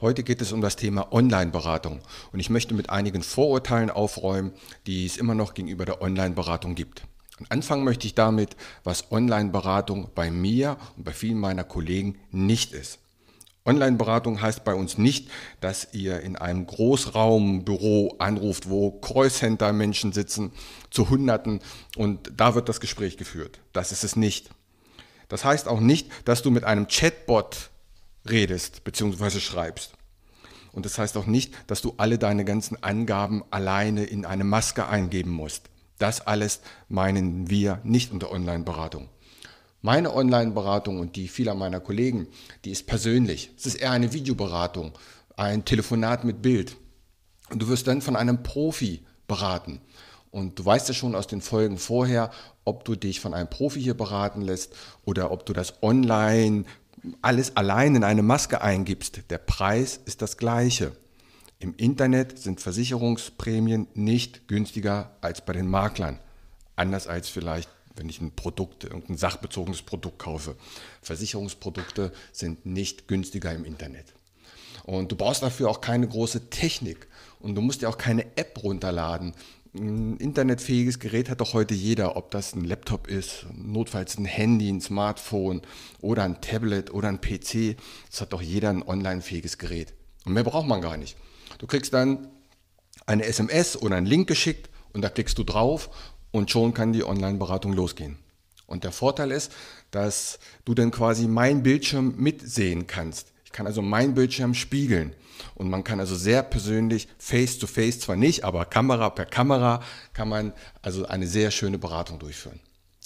Heute geht es um das Thema Online-Beratung und ich möchte mit einigen Vorurteilen aufräumen, die es immer noch gegenüber der Online-Beratung gibt. Und anfangen möchte ich damit, was Online-Beratung bei mir und bei vielen meiner Kollegen nicht ist. Online-Beratung heißt bei uns nicht, dass ihr in einem Großraumbüro anruft, wo Callcenter-Menschen sitzen zu Hunderten und da wird das Gespräch geführt. Das ist es nicht. Das heißt auch nicht, dass du mit einem Chatbot redest bzw. schreibst. Und das heißt auch nicht, dass du alle deine ganzen Angaben alleine in eine Maske eingeben musst. Das alles meinen wir nicht unter Online-Beratung. Meine Online-Beratung und die vieler meiner Kollegen, die ist persönlich. Es ist eher eine Videoberatung, ein Telefonat mit Bild. Und du wirst dann von einem Profi beraten. Und du weißt ja schon aus den Folgen vorher, ob du dich von einem Profi hier beraten lässt oder ob du das online alles allein in eine Maske eingibst, der Preis ist das gleiche. Im Internet sind Versicherungsprämien nicht günstiger als bei den Maklern. Anders als vielleicht, wenn ich ein Produkt, irgendein sachbezogenes Produkt kaufe. Versicherungsprodukte sind nicht günstiger im Internet. Und du brauchst dafür auch keine große Technik. Und du musst dir auch keine App runterladen, ein internetfähiges Gerät hat doch heute jeder, ob das ein Laptop ist, notfalls ein Handy, ein Smartphone oder ein Tablet oder ein PC. Das hat doch jeder ein online-fähiges Gerät. Und mehr braucht man gar nicht. Du kriegst dann eine SMS oder einen Link geschickt und da klickst du drauf und schon kann die Online-Beratung losgehen. Und der Vorteil ist, dass du dann quasi meinen Bildschirm mitsehen kannst. Ich kann also meinen Bildschirm spiegeln. Und man kann also sehr persönlich, face-to-face -face zwar nicht, aber Kamera per Kamera kann man also eine sehr schöne Beratung durchführen.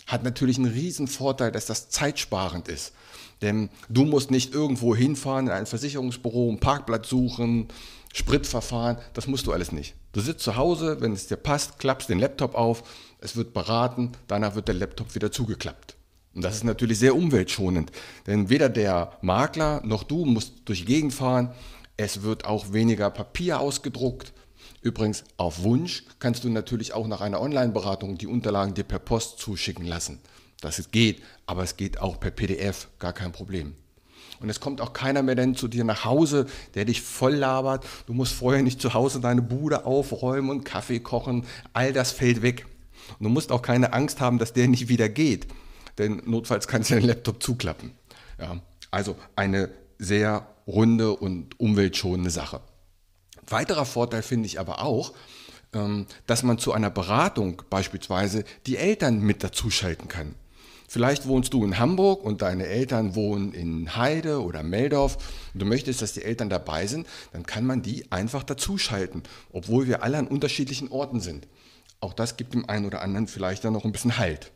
Hat natürlich einen riesen Vorteil, dass das zeitsparend ist. Denn du musst nicht irgendwo hinfahren, in ein Versicherungsbüro, einen Parkplatz suchen, Spritverfahren, das musst du alles nicht. Du sitzt zu Hause, wenn es dir passt, klappst den Laptop auf, es wird beraten, danach wird der Laptop wieder zugeklappt. Und das ist natürlich sehr umweltschonend, denn weder der Makler noch du musst durch die Gegend fahren. Es wird auch weniger Papier ausgedruckt. Übrigens, auf Wunsch kannst du natürlich auch nach einer Online-Beratung die Unterlagen dir per Post zuschicken lassen. Das geht, aber es geht auch per PDF, gar kein Problem. Und es kommt auch keiner mehr denn zu dir nach Hause, der dich voll labert. Du musst vorher nicht zu Hause deine Bude aufräumen und Kaffee kochen. All das fällt weg. Und du musst auch keine Angst haben, dass der nicht wieder geht denn notfalls kannst du den Laptop zuklappen. Ja, also eine sehr runde und umweltschonende Sache. Weiterer Vorteil finde ich aber auch, ähm, dass man zu einer Beratung beispielsweise die Eltern mit dazuschalten kann. Vielleicht wohnst du in Hamburg und deine Eltern wohnen in Heide oder Meldorf und du möchtest, dass die Eltern dabei sind, dann kann man die einfach dazuschalten, obwohl wir alle an unterschiedlichen Orten sind. Auch das gibt dem einen oder anderen vielleicht dann noch ein bisschen Halt.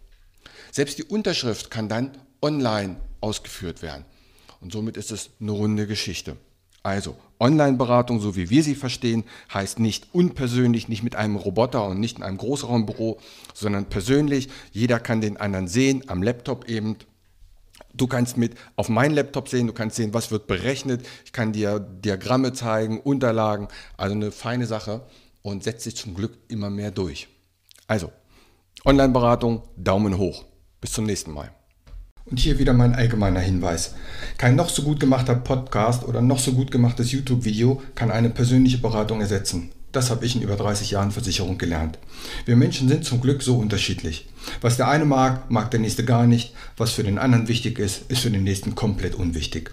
Selbst die Unterschrift kann dann online ausgeführt werden. Und somit ist es eine runde Geschichte. Also, Online-Beratung, so wie wir sie verstehen, heißt nicht unpersönlich, nicht mit einem Roboter und nicht in einem Großraumbüro, sondern persönlich. Jeder kann den anderen sehen, am Laptop eben. Du kannst mit auf meinen Laptop sehen, du kannst sehen, was wird berechnet. Ich kann dir Diagramme zeigen, Unterlagen. Also eine feine Sache und setzt sich zum Glück immer mehr durch. Also, Online-Beratung, Daumen hoch. Bis zum nächsten Mal. Und hier wieder mein allgemeiner Hinweis. Kein noch so gut gemachter Podcast oder noch so gut gemachtes YouTube-Video kann eine persönliche Beratung ersetzen. Das habe ich in über 30 Jahren Versicherung gelernt. Wir Menschen sind zum Glück so unterschiedlich. Was der eine mag, mag der nächste gar nicht. Was für den anderen wichtig ist, ist für den nächsten komplett unwichtig.